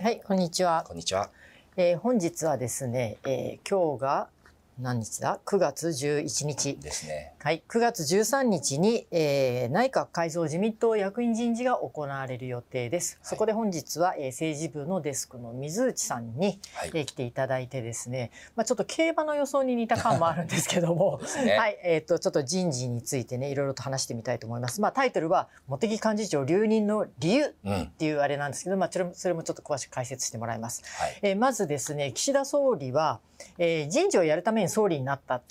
はい、こんにちは。こんにちは。えー本日はですね、えー今日が何日だ ?9 月11日。ですね。はい、9月13日に、えー内閣改造自民党役員人事が行われる予定です。そこで本日は、えー政治部のデスクの水内さんに、はい。えー来ていただいてですね、まあ、ちょっと競馬の予想に似た感もあるんですけども、ね。はい、えっ、と、ちょっと人事についてね、いろいろと話してみたいと思います。まあ、タイトルは、茂木幹事長留任の理由うん。はっていうあれなんですけど、まあ、それもそれもちょっと詳しく解説してもらいます。い。えーまずですね、岸田総理は、えー人事をやるために総理になった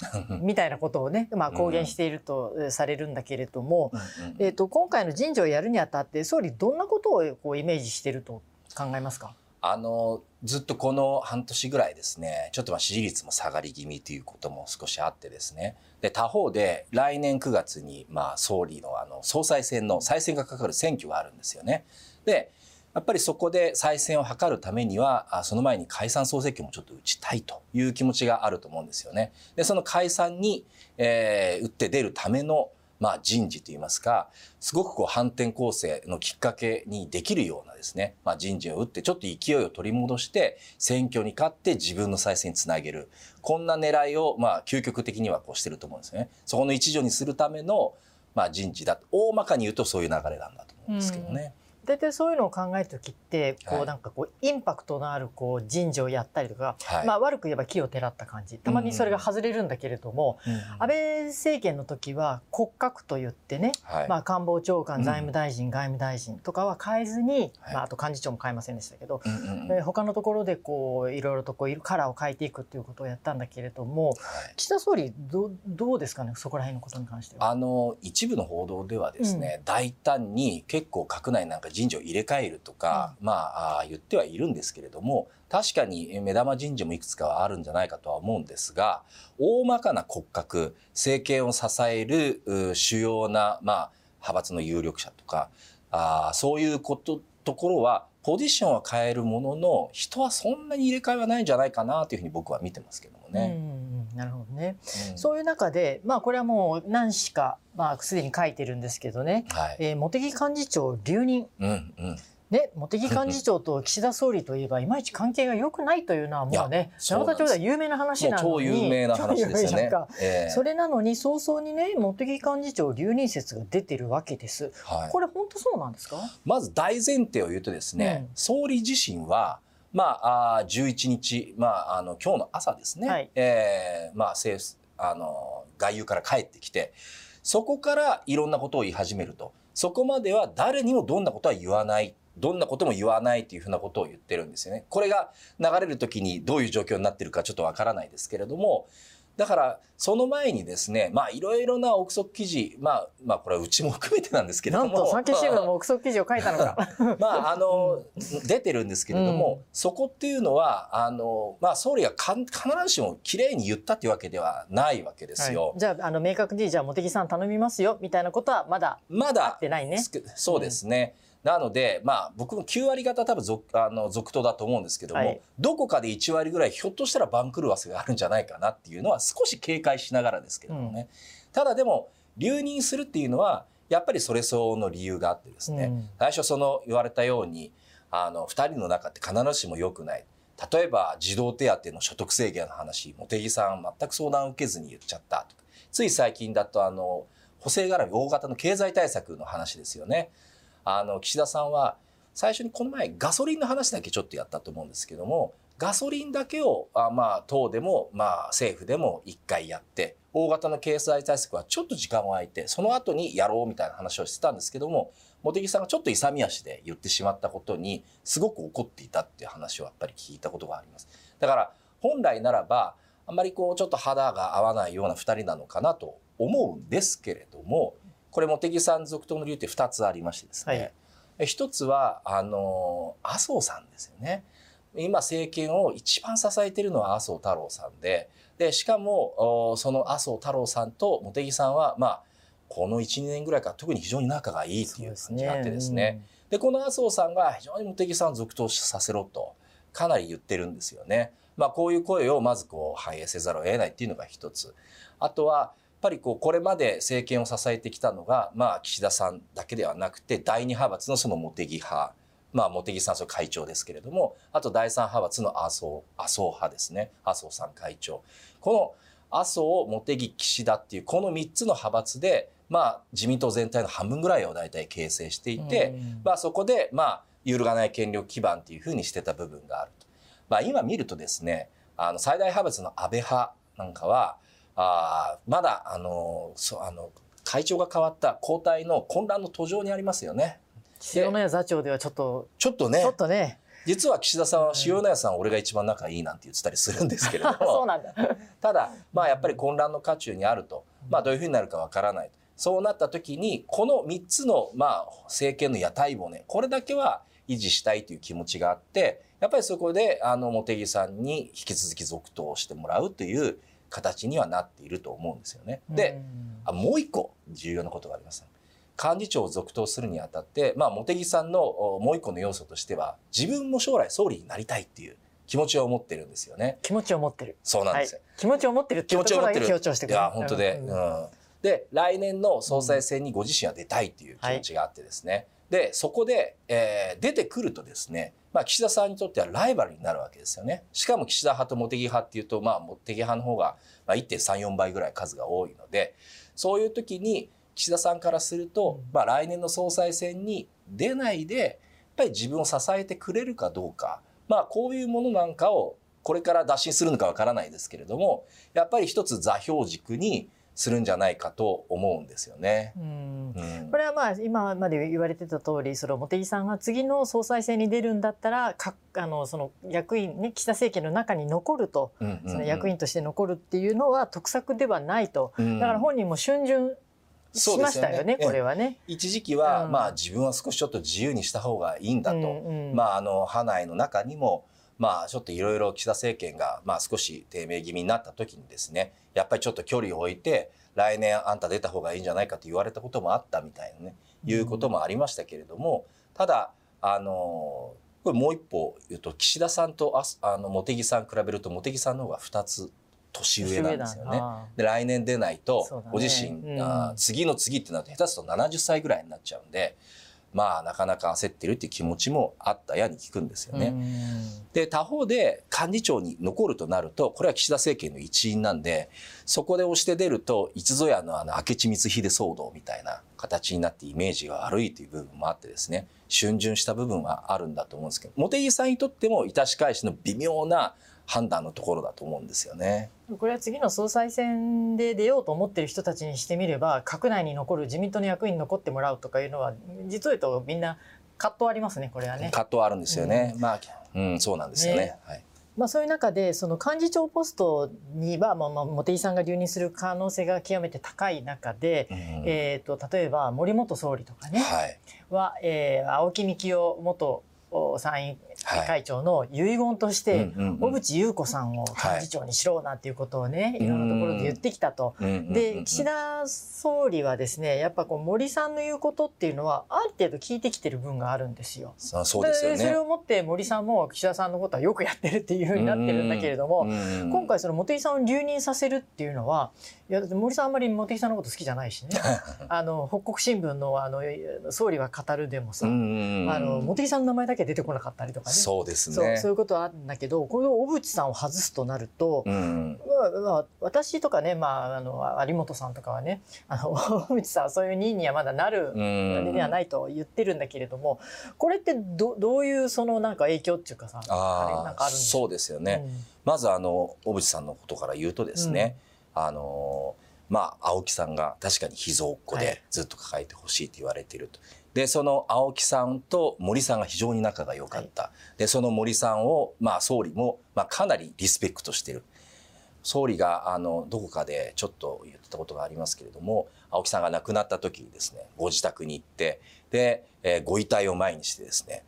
みたいなことをね、まあ、公言しているとえーされるんだけれども、えー、と今回の人事をやるにあたって総理どんなことをこうイメージしていると考えますか？あの、ずっとこの半年ぐらいですね、ちょっとまあ支持率も下がり気味ということも少しあってですね。で、他方で来年9月にまあ総理のあの総裁選の再選がかかる選挙があるんですよね。で、やっぱりそこで再選を図るためには、その前に解散総選挙もちょっと打ちたいという気持ちがあると思うんですよね。で、その解散に、えー打って出るための、まあ人事といいますか、すごくこう反転攻勢のきっかけにできるようなですね、まあ人事を打ってちょっと勢いを取り戻して、選挙に勝って自分の再選につなげる。こんな狙いを、まあ究極的にはこうしてると思うんですよね。そこの一助にするための、まあ人事だ。大まかに言うとそういう流れなんだと思うんですけどね。大体そういうのを考える時ってこはい。うなんかこうインパクトのあるこう人事をやったりとか、はい。まあ、悪く言えば木をてらった感じ。たまにそれが外れるんだけれども、うん。安倍政権の時は骨格と言ってね、はい。まあ、官房長官うん。財務大臣、外務大臣とかは変えずに、はい。まあ、あと幹事長も変えませんでしたけど、うん他のところでこういろいろとこうカラーを変えていくっていうことをやったんだけれどもはい。岸田総理どうどうですかね？そこら辺のことに関しては。あの一部の報道ではですね、大胆に結構閣内なんか人事を入れ替えるとか、まああー言ってはいるんですけれども確かにえ目玉人事もいくつかはあるんじゃないかとは思うんですが大まかな骨格政権を支えるう主要な、まあ、派閥の有力者とかあーそういうことところはポジションは変えるものの人はそんなに入れ替えはないんじゃないかなというふうに僕は見てますけどもうんうんね。うんなるほどね、うん。そういう中で、まあ、これはもう何しか、まあ、すでに書いてるんですけどね、はい。えー茂木幹事長留任。うんうん。ね、茂木幹事長と岸田総理といえばいまいち関係が良くないというのはもうね永田町では有名な話なのに超有名な話ですよね。ええ。それなのに早々にね茂木幹事長留任説が出てるわけです。はい。これ本当そうなんですか？まず大前提を言うとですね、うん。総理自身は、まあ、あー11日、まあ、あの今日の朝ですね、はい。えーまあ、政府あの外遊から帰ってきてそこからいろんなことを言い始めると。そこまでは誰にもどんなことは言わない。どんなことも言わないというふうなことを言ってるんですよね。これが流れる時にどういう状況になってるかちょっとわからないですけれどもだからその前にですねまあいろいろな憶測記事まあまあこれはうちも含めてなんですけれどもなんと産経新聞も憶測記事を書いたのか。まああの、出てるんですけれども、うんそこっていうのはあの、まあ、総理がかん必ずしもきれいに言ったっていうわけではないわけですよ。はいじゃああの明確にじゃあ茂木さん頼みますよみたいなことはまだあまだってないね。すそうですね。なので、まあ、僕も9割方多分続あの続投だと思うんですけども、はい。どこかで1割ぐらいひょっとしたら番狂わせがあるんじゃないかなっていうのは少し警戒しながらですけどもね。ただでも留任するっていうのはやっぱりそれ相応の理由があってですね、うん。最初その言われたようにあの2人の中って必ずしも良くない。例えば児童手当の所得制限の話茂木さん全く相談を受けずに言っちゃったとか。つい最近だとあの補正絡み大型の経済対策の話ですよね。あの岸田さんは最初にこの前ガソリンの話だけちょっとやったと思うんですけどもガソリンだけをあまあ党でもまあ政府でも一回やって大型の経済対策はちょっと時間を空いてその後にやろうみたいな話をしてたんですけども茂木さんがちょっと勇み足で言ってしまったことにすごく怒っていたっていう話をやっぱり聞いたことがあります。だから本来ならばあんまりこうちょっと肌が合わないような2人なのかなと思うんですけれどもこれ茂木さん続投の理由って2つありましてですね、はい一つはあの麻生さんですよね。今政権を一番支えているのは麻生太郎さんででしかもおその麻生太郎さんと茂木さんはまあこの12年ぐらいから特に非常に仲がいいっていう感じがあってですねでこの麻生さんが非常に茂木さんを続投させろとかなり言ってるんですよね。まあ、こういう声をまずこう反映せざるを得ないっていうのが一つ。あとはぱりこうこれまで政権を支えてきたのが、まあ、岸田さんだけではなくて第二派閥のその茂木派まあ、茂木さん、それ会長ですけれども、あと第三派閥の麻生、麻生派ですね。麻生さん会長。この麻生、茂木、岸田っていう、この3つの派閥で、まあ、自民党全体の半分ぐらいを大体形成していて、まあ、そこで、まあ、揺るがない権力基盤っていうふうにしてた部分があると。まあ、今見るとですね、あの、最大派閥の安倍派なんかは、あまだ、あの、そう、あの、会長が変わった交代の混乱の途上にありますよね。塩谷座長ではちょっと、ちょっとね、ちょっとね、実は岸田さんは塩谷さん、俺が一番仲いいなんて言ってたりするんですけれども、そうなんだ。ただ、まあやっぱり混乱の渦中にあると、まあどういうふうになるかわからない。そうなった時に、この3つの、まあ政権の屋台骨、これだけは維持したいという気持ちがあって、やっぱりそこで、あの、茂木さんに引き続き続投してもらうという形にはなっていると思うんですよね。で、あもう一個重要なことがあります。幹事長を続投するにあたって、まあ、茂木さんのもう一個の要素としては、自分も将来総理になりたいっていう気持ちを持ってるんですよね。気持ちを持ってる。そうなんですよ。はい、気持ちを持ってるっていうところに強調してくる。いや、本当で。うん、で、来年の総裁選にご自身は出たいっていう気持ちがあってですね。はい、で、そこで、えー、出てくるとですね、まあ、岸田さんにとってはライバルになるわけですよね。しかも岸田派と茂木派っていうと、まあ、茂木派の方が、まあ、1.34倍ぐらい数が多いので、そういう時に、岸田さんからすると、まあ、来年の総裁選に出ないで、やっぱり自分を支えてくれるかどうか、まあ、こういうものなんかを、これから打診するのかわからないですけれども、やっぱり一つ座標軸にするんじゃないかと思うんですよね。うんうん、これはまあ今まで言われてた通り、その茂木さんが次の総裁選に出るんだったら、かあのその役員ね岸田政権の中に残ると、うんうんうん、その役員として残るっていうのは得策ではないと。だから本人も春巡しましたよね、これはね。一時期は、うん、まあ自分は少しちょっと自由にした方がいいんだと。うんうん、まああの、派内の中にも、まあちょっといろいろ岸田政権が、まあ少し低迷気味になった時にですね、やっぱりちょっと距離を置いて、来年あんた出た方がいいんじゃないかと言われたこともあったみたいなね、いうこともありましたけれども、ただ、あの、これもう一歩言うと、岸田さんとああの茂木さん比べると、茂木さんの方が2つ年上なんですよね。で来年出ないと、ご自身、ねうん、あ次の次ってなると下手すると70歳ぐらいになっちゃうんでまあなかなか焦ってるっていう気持ちもあったやに聞くんですよね。で他方で幹事長に残るとなるとこれは岸田政権の一員なんでそこで押して出るといつぞやのあの明智光秀騒動みたいな形になってイメージが悪いという部分もあってですね逡巡した部分はあるんだと思うんですけど茂木さんにとっても致し返しの微妙な判断のところだと思うんですよね。これは次の総裁選で出ようと思ってる人たちにしてみれば閣内に残る自民党の役員に残ってもらうとかいうのは実を言うとみんな葛藤ありますねこれはね。葛藤あるんですよね。うん、まあ、うん、そうなんですよね。ねはいまあ、そういう中でその幹事長ポストには、まあ、まあ茂木さんが留任する可能性が極めて高い中で、うん、えーと、例えば森元総理とかね、はい、は、えー、青木幹雄元参院会長の遺言として、小渕優子さんを幹事長にしろなんていうことをね、いろんなところで言ってきたと。で、岸田総理はですね、やっぱこう森さんの言うことっていうのは、ある程度聞いてきてる分があるんですよ。そうですよね。それをもって森さんも岸田さんのことはよくやってるっていうふうになってるんだけれども、今回その茂木さんを留任させるっていうのは、いや、だって森さんあんまり茂木さんのこと好きじゃないしね。あの、北国新聞のあの、総理は語るでもさ、あの、茂木さんの名前だけ出てこなかったりとかね。そうですね。そういうことはあるんだけどこの小渕さんを外すとなると、うん。まあ、私とかね、まあ、あの有本さんとかはねあの 小渕さんはそういう任にはまだなるあれではないと言ってるんだけれどもこれってどどういうそのなんか影響っていうかさあなんかあるんそうですよね、うん、まずあの小渕さんのことから言うとですね、うん、あのまあ青木さんが確かに秘蔵っ子でずっと抱えてほしいと言われていると。はいで、その青木さんと森さんが非常に仲が良かった。はい、で、その森さんを、まあ、総理も、まあ、かなりリスペクトしてる。総理が、あの、どこかでちょっと言ってたことがありますけれども、青木さんが亡くなった時にですね、ご自宅に行って、で、えー、ご遺体を前にしてですね、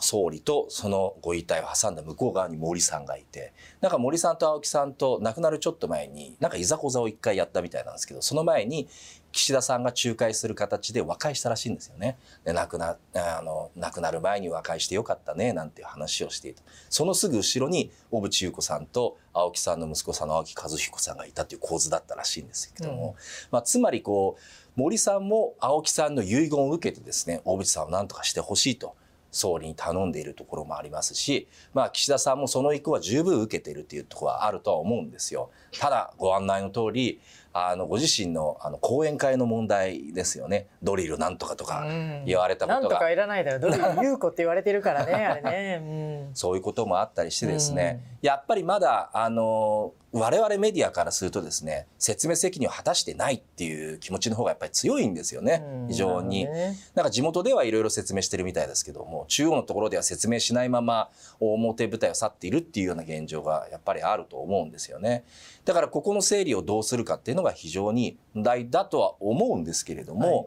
総理とそのご遺体を挟んだ向こう側に森さんがいて、なんか森さんと青木さんと亡くなるちょっと前に、なんかいざこざを一回やったみたいなんですけど、その前に岸田さんが仲介する形で和解したらしいんですよね。で、亡くな、あの、亡くなる前に和解してよかったね、なんていう話をしていた。そのすぐ後ろに小渕優子さんと青木さんの息子さんの青木和彦さんがいたという構図だったらしいんですけども、うん、まあ、つまりこう、森さんも青木さんの遺言を受けてですね、大渕さんを何とかしてほしいと。総理に頼んでいるところもありますし、まあ、岸田さんもその意向は十分受けているっていうところはあるとは思うんですよ。ただ、ご案内の通り、あの、ご自身の、あの、講演会の問題ですよね。ドリルなんとかとか言われたことが。なんとかいらないだろ。ドリル優子って言われてるからね、あれね。うん、そういうこともあったりしてですね、やっぱりまだ、あの、我々メディアからするとですね、説明責任を果たしてないっていう気持ちの方がやっぱり強いんですよね。非常に。なんか地元ではいろいろ説明してるみたいですけども、中央のところでは説明しないまま表舞台を去っているっていうような現状がやっぱりあると思うんですよね。だからここの整理をどうするかっていうのが非常に問題だとは思うんですけれども、はい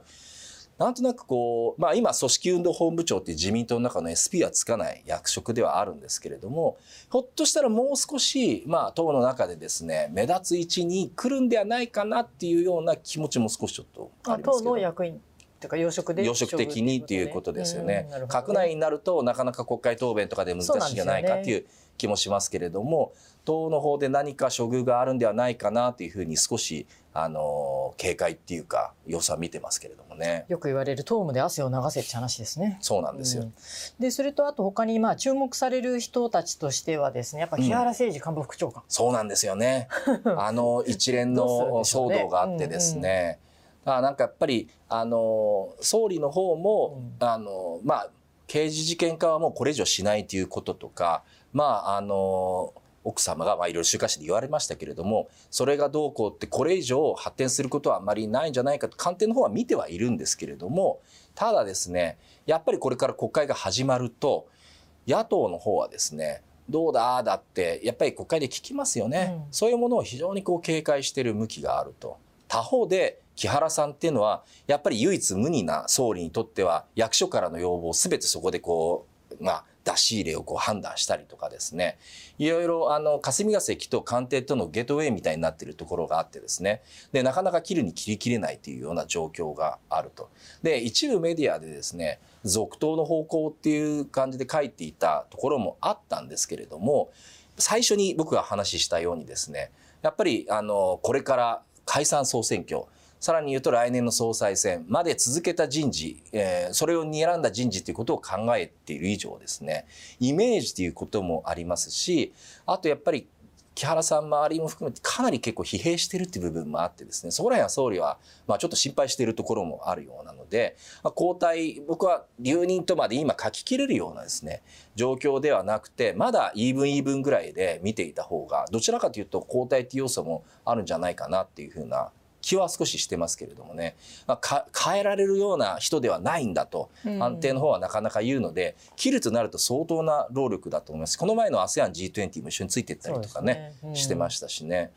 なんとなくこう、まあ今、組織運動本部長って自民党の中の SP はつかない役職ではあるんですけれども、ひょっとしたらもう少し、まあ党の中でですね、目立つ位置に来るんではないかなっていうような気持ちも少しちょっとありますけど。党の役員とか養殖で養殖的にっていうことですよね。ね。閣内になるとなかなか国会答弁とかで難しいんじゃないかっていう気もしますけれども、党の方で何か処遇があるんではないかなというふうに少しあの警戒っていうか様子は見てますけれどもね。よく言われる党務で汗を流せって話ですね。そうなんですよ、うん、でそれとあと他にまあ注目される人たちとしてはですねやっぱ木原誠二官房副長官、うん、そうなんですよね。あの一連の騒動があってですねあなんかやっぱりあの総理の方も、うん、あのまあ刑事事件化はもうこれ以上しないということとかまああの奥様がまあいろいろ週刊誌で言われましたけれどもそれがどうこうってこれ以上発展することはあまりないんじゃないかと官邸の方は見てはいるんですけれどもただですねやっぱりこれから国会が始まると野党の方はですねどうだだってやっぱり国会で聞きますよね、うん、そういうものを非常にこう警戒している向きがあると。他方で木原さんっていうのはやっぱり唯一無二な総理にとっては役所からの要望を全てそこでこうまあ出し入れをこう判断したりとかですね、いろいろあの霞が関と官邸とのゲートウェイみたいになってるところがあってですね、で、なかなか切るに切り切れないというような状況があると。で、一部メディアでですね、続投の方向っていう感じで書いていたところもあったんですけれども、最初に僕が話したようにですね、やっぱりあの、これから解散総選挙、さらに言うと来年の総裁選まで続けた人事、えー、それを睨んだ人事ということを考えている以上ですね、イメージということもありますし、あとやっぱり木原さん周りも含めてかなり結構疲弊してるっていう部分もあってですね、そこら辺は総理は、まあちょっと心配しているところもあるようなので、まあ、交代、僕は留任とまで今書き切れるようなですね、状況ではなくて、まだイーブンイーブンぐらいで見ていた方が、どちらかというと交代っていう要素もあるんじゃないかなっていうふうな気は少ししてますけれどもね、まあ、変えられるような人ではないんだと、安定の方はなかなか言うので、切るとなると相当な労力だと思います。この前の ASEAN G20 も一緒についていったりとかね、ねうん、してましたしね。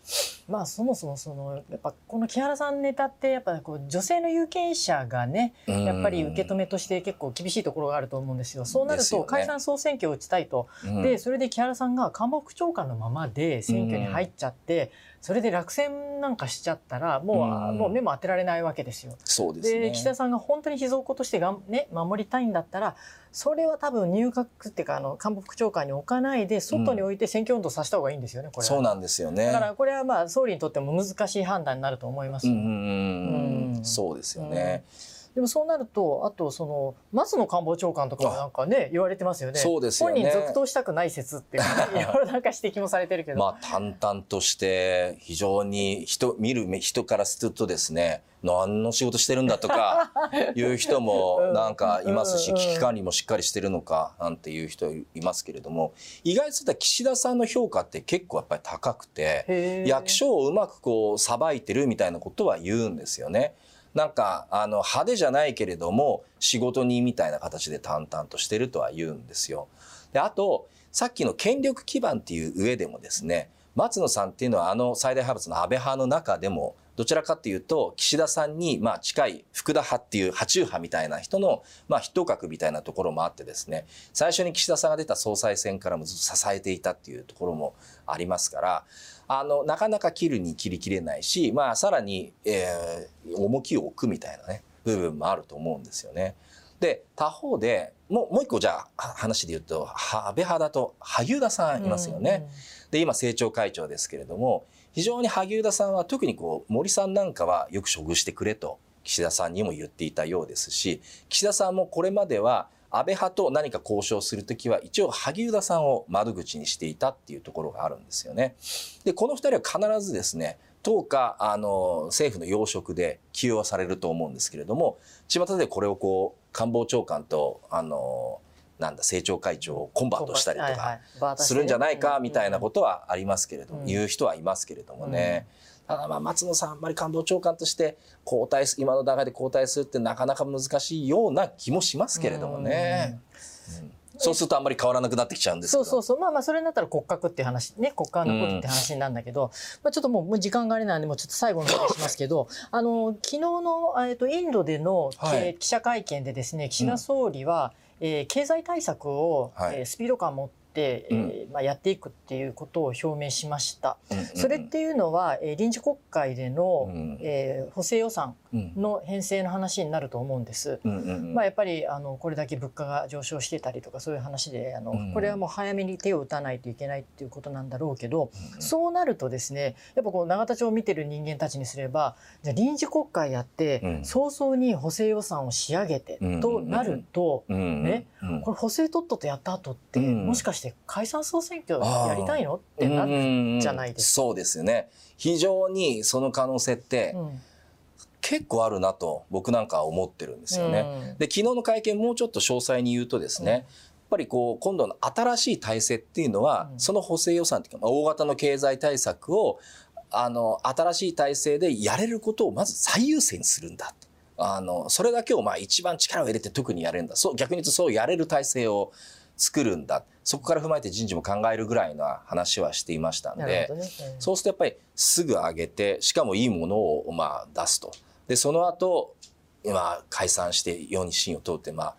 まあそもそもその、やっぱこの木原さんネタって、やっぱこう女性の有権者がね、やっぱり受け止めとして結構厳しいところがあると思うんですよ。そうなると解散総選挙を打ちたいと。ね、で、それで木原さんが官房副長官のままで選挙に入っちゃって、それで落選なんかしちゃったらもう,、もう目も当てられないわけですよ。そうですね、で岸田さんが本当に秘蔵庫としてがん、ね、守りたいんだったらそれは多分入閣っていうかあの官房副長官に置かないで外に置いて選挙運動させた方がいいんですよね、これそうなんですよね。だからこれはまあ総理にとっても難しい判断になると思います。うん、うん、そうですよね。うんでもそうなるとあとその松野官房長官とかもなんかね言われてますよね。そうですよね。本人続投したくない説っていう いろいろなんか指摘もされてるけど。まあ淡々として非常に人見る人からするとですね何の仕事してるんだとか いう人もなんかいますし、危機管理もしっかりしてるのかなんていう人いますけれども意外と岸田さんの評価って結構やっぱり高くて役所をうまくこうさばいてるみたいなことは言うんですよね。なんかあの派手じゃないけれども仕事人みたいな形で淡々としてるとは言うんですよ。であとさっきの権力基盤っていう上でもですね松野さんっていうのはあの最大派閥の安倍派の中でもどちらかっていうと岸田さんにまあ近い福田派っていう波中派みたいな人のまあ筆頭格みたいなところもあってですね最初に岸田さんが出た総裁選からもずっと支えていたっていうところもありますからあの、なかなか切るに切り切れないし、まあ、さらに、えー、重きを置くみたいなね、部分もあると思うんですよね。で、他方で、もう、もう一個じゃあ、話で言うと、安倍派だと、萩生田さんいますよね。で、今、政調会長ですけれども、非常に萩生田さんは特にこう、森さんなんかはよく処遇してくれと、岸田さんにも言っていたようですし、岸田さんもこれまでは、安倍派と何か交渉するときは一応萩生田さんを窓口にしていたっていうところがあるんですよね。で、この二人は必ずですね、10日、あの、政府の要職で起用されると思うんですけれども、巷でこれをこう、官房長官と、あの、なんだ、政調会長をコンバートしたりとか、するんじゃないか、みたいなことはありますけれども、言う人はいますけれどもね。ただまあ松野さんあんまり官房長官として交代今の段階で交代するってなかなか難しいような気もしますけれどもね。うん。そうするとあんまり変わらなくなってきちゃうんですそうそうそう。まあまあ、それになったら骨格っていう話、ね、骨格のことって話なんだけど、うん、まあちょっともう時間があれなんで、もうちょっと最後の話しますけど、あの、昨日の、えっと、インドでの、はい、記者会見でですね、岸田総理は、うん、えー、経済対策を、はい、えー、スピード感を持って、、えー、まあ、やっていくっていうことを表明しました。それっていうのは、えー、臨時国会での、うん、えー、補正予算の編成の話になると思うんです。まあ、やっぱりあのこれだけ物価が上昇してたりとかそういう話であの、これはもう早めに手を打たないといけないっていうことなんだろうけど、そうなるとですねやっぱこう永田町を見てる人間たちにすればじゃ臨時国会やって、早々に補正予算を仕上げて、となると、ね、これ補正とっととやった後って、もしかして解散総選挙やりたいの？ってなるじゃないですか。そうですよね。非常にその可能性って、結構あるなと僕なんかは思ってるんですよね。で昨日の会見もうちょっと詳細に言うとですね、やっぱりこう今度の新しい体制っていうのは、その補正予算っていうか、大型の経済対策をあの新しい体制でやれることをまず最優先するんだ。あのそれだけをまあ一番力を入れて特にやれるんだそう逆に言うとそうやれる体制を作るんだ。そこから踏まえて人事も考えるぐらいな話はしていましたんで、ね。うん、そうするとやっぱりすぐ上げてしかもいいものをまあ出すと。でその後今解散して世に信を問うってまあ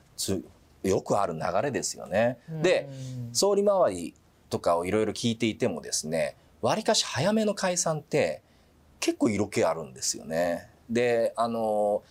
よくある流れですよね。うん、で総理周りとかをいろいろ聞いていてもですねわりかし早めの解散って結構色気あるんですよね。であの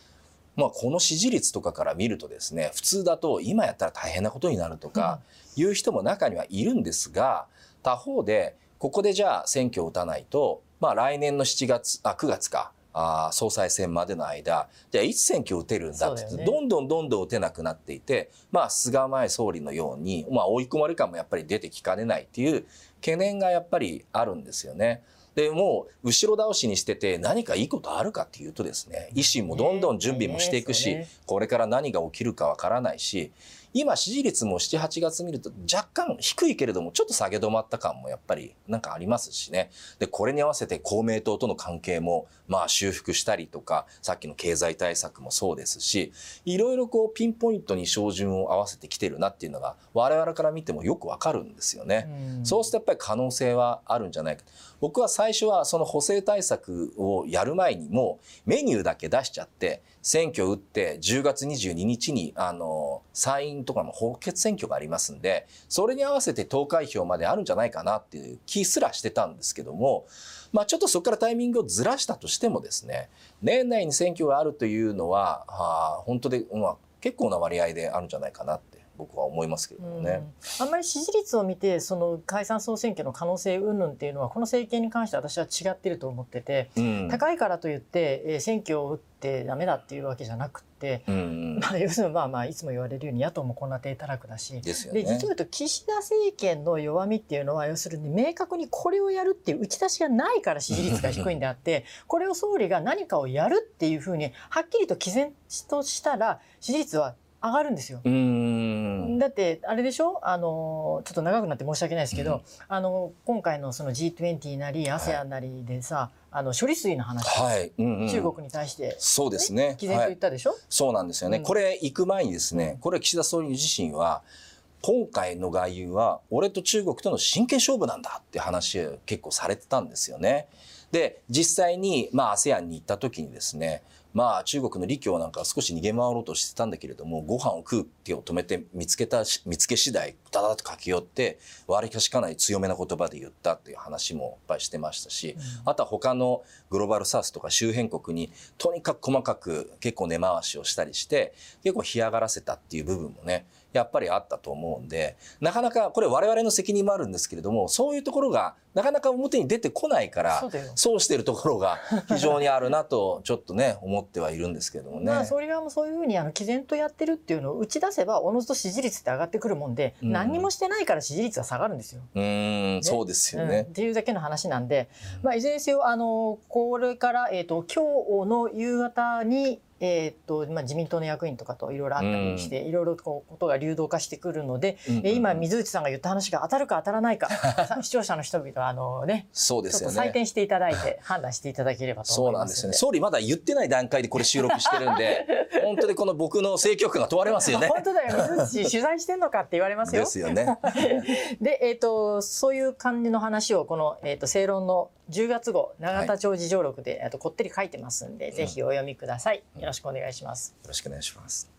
まあ、この支持率とかから見るとですね普通だと今やったら大変なことになるとかいう人も中にはいるんですが他方でここでじゃあ選挙を打たないと、まあ、来年の7月あ9月かあ総裁選までの間じゃあいつ選挙を打てるんだって、ね、どんどんどんどん打てなくなっていて、まあ、菅前総理のように、まあ、追い込まれ感もやっぱり出てきかねないっていう懸念がやっぱりあるんですよね。で、もう後ろ倒しにしてて何かいいことあるかっていうとですね、維新もどんどん準備もしていくし、これから何が起きるかわからないし、今支持率も7、8月見ると若干低いけれども、ちょっと下げ止まった感もやっぱりなんかありますしね。で、これに合わせて公明党との関係もまあ修復したりとか、さっきの経済対策もそうですし、いろいろこうピンポイントに照準を合わせてきてるなっていうのが我々から見てもよくわかるんですよね。うそうするとやっぱり可能性はあるんじゃないか。僕は最初はその補正対策をやる前にもメニューだけ出しちゃって、選挙を打って10月22日にあの参院とかも補欠選挙がありますんでそれに合わせて投開票まであるんじゃないかなっていう気すらしてたんですけどもまあちょっとそこからタイミングをずらしたとしてもですね年内に選挙があるというのは、はあ、本当で、まあ、結構な割合であるんじゃないかなって僕は思いますけどね、うん、あんまり支持率を見てその解散総選挙の可能性云々っていうのはこの政権に関して私は違ってると思ってて、うん、高いからといって、えー、選挙を打ってダメだっていうわけじゃなくて、うん、まあ、要するにまあまあいつも言われるように野党もこんな低たらくだしで、ね、実を言うと岸田政権の弱みっていうのは要するに明確にこれをやるっていう打ち出しがないから支持率が低いんであってこれを総理が何かをやるっていうふうにはっきりと毅然としたら支持率は上がるんですよ。だってあれでしょ？あのちょっと長くなって申し訳ないですけど、うん、あの今回のその G20 なり ASEAN なりでさ、はい、あの処理水の話、はい。うんうん、中国に対して、ね、そうですね。毅然と言ったでしょ、はい、そうなんですよね、うん、これ行く前にですねこれ岸田総理自身は今回の外遊は俺と中国との真剣勝負なんだって話を結構されてたんですよね。で実際にまあ ASEAN に行った時にですねまあ中国の李強なんか少し逃げ回ろうとしてたんだけれどもご飯を食う手を止めて見つけた見つけ次第ダダッと駆け寄って割りかしかなり強めな言葉で言ったっていう話もやっぱりしてましたし、うん、あとは他のグローバルサウスとか周辺国にとにかく細かく結構根回しをしたりして結構干上がらせたっていう部分もねやっぱりあったと思うんでなかなかこれ我々の責任もあるんですけれどもそういうところがなかなか表に出てこないからそうしてるところが非常にあるなとちょっとね思ってはいるんですけどもね。まあ、総理側もそういうふうにあの毅然とやってるっていうのを打ち出せばおのずと支持率って上がってくるもんで、うん何にもしてないから支持率が下がるんですよ。うーんそうですようんっね。ていうだけの話なんで、まあ、いずれにせよあのこれから、えー、と今日の夕方に、えーとまあ、自民党の役員とかといろいろあったりして、いろいろこうことが流動化してくるので、うんうんえー今水内さんが言った話が当たるか当たらないか さ視聴者の人々はあの、ね、そうでちょっとすよね。採点していただいて判断していただければとそう思いますので。なんですよね。総理まだ言ってない段階でこれ収録してるんで、本当にこの僕の政局が問われますよね。本当だよ水内取材してんのかって言われますよで。すよね。で、えー、とそういう感じの話をこの、えー、と正論の10月号永田町事情録で、えーとこってり書いてますんで、ぜひお読みください。よろしくお願いします。よろしくお願いします。